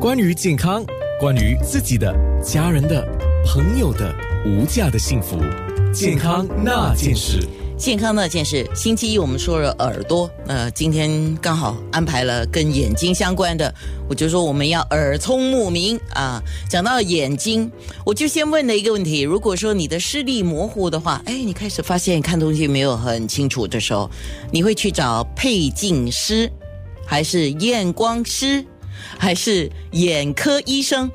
关于健康，关于自己的、家人的、朋友的无价的幸福，健康那件事。健康那件事，星期一我们说了耳朵，呃，今天刚好安排了跟眼睛相关的，我就说我们要耳聪目明啊。讲到眼睛，我就先问了一个问题：如果说你的视力模糊的话，哎，你开始发现看东西没有很清楚的时候，你会去找配镜师，还是验光师？还是眼科医生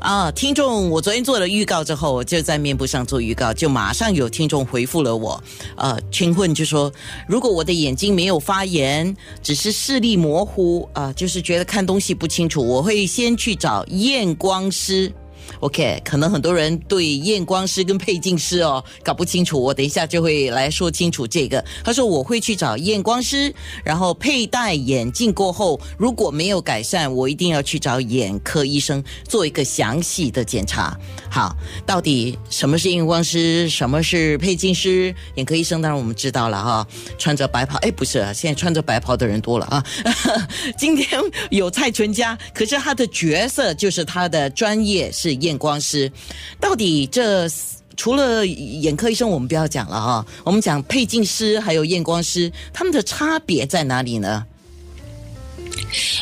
啊，听众，我昨天做了预告之后，我就在面部上做预告，就马上有听众回复了我，呃，请问就说，如果我的眼睛没有发炎，只是视力模糊啊，就是觉得看东西不清楚，我会先去找验光师。OK，可能很多人对验光师跟配镜师哦搞不清楚，我等一下就会来说清楚这个。他说我会去找验光师，然后佩戴眼镜过后，如果没有改善，我一定要去找眼科医生做一个详细的检查。好，到底什么是验光师，什么是配镜师？眼科医生当然我们知道了哈，穿着白袍，哎，不是，现在穿着白袍的人多了啊。今天有蔡淳佳，可是他的角色就是他的专业是验。验光师，到底这除了眼科医生，我们不要讲了哈。我们讲配镜师还有验光师，他们的差别在哪里呢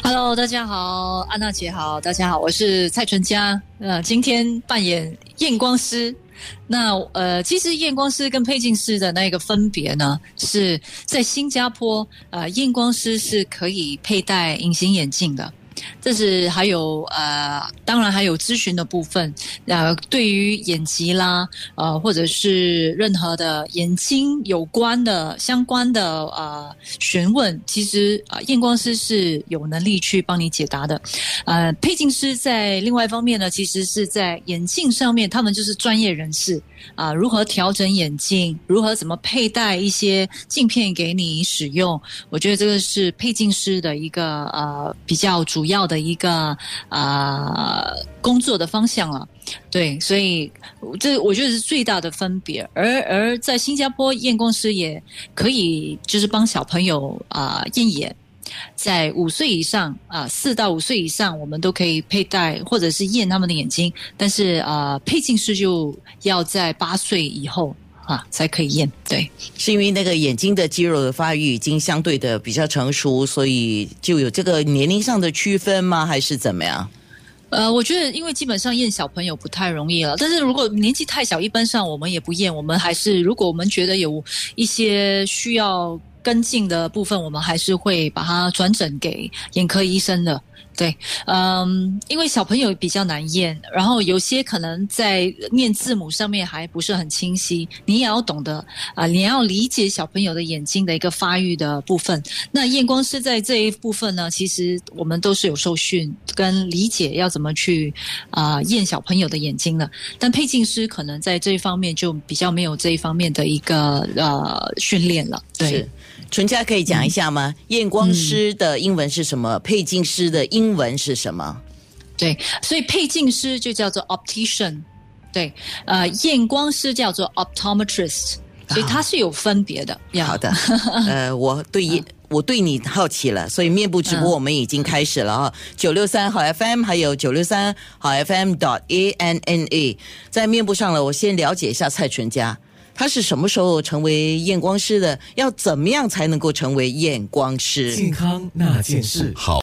？Hello，大家好，安娜姐好，大家好，我是蔡纯佳。呃，今天扮演验光师。那呃，其实验光师跟配镜师的那个分别呢，是在新加坡，呃，验光师是可以佩戴隐形眼镜的。这是还有呃，当然还有咨询的部分。呃，对于眼疾啦，呃，或者是任何的眼睛有关的相关的呃询问，其实啊，验光师是有能力去帮你解答的。呃，配镜师在另外一方面呢，其实是在眼镜上面，他们就是专业人士啊，如何调整眼镜，如何怎么佩戴一些镜片给你使用，我觉得这个是配镜师的一个呃比较主。要的一个啊工作的方向了，对，所以这我觉得是最大的分别。而而在新加坡，验光师也可以就是帮小朋友啊验眼，在五岁以上啊四到五岁以上，我们都可以佩戴或者是验他们的眼睛，但是啊配镜师就要在八岁以后。啊，才可以验对，是因为那个眼睛的肌肉的发育已经相对的比较成熟，所以就有这个年龄上的区分吗？还是怎么样？呃，我觉得因为基本上验小朋友不太容易了，但是如果年纪太小，一般上我们也不验，我们还是如果我们觉得有一些需要跟进的部分，我们还是会把它转诊给眼科医生的。对，嗯，因为小朋友比较难验，然后有些可能在念字母上面还不是很清晰，你也要懂得啊，你要理解小朋友的眼睛的一个发育的部分。那验光师在这一部分呢，其实我们都是有受训跟理解要怎么去啊验小朋友的眼睛的，但配镜师可能在这一方面就比较没有这一方面的一个呃训练了。对。纯佳可以讲一下吗？验光师的英文是什么？配镜师的英文是什么？对，所以配镜师就叫做 optician，对，呃，验光师叫做 optometrist，所以它是有分别的。好的，呃，我对我对你好奇了，所以面部直播我们已经开始了啊，九六三好 FM，还有九六三好 FM dot a n n a，在面部上了，我先了解一下蔡淳佳。他是什么时候成为验光师的？要怎么样才能够成为验光师？健康那件事好。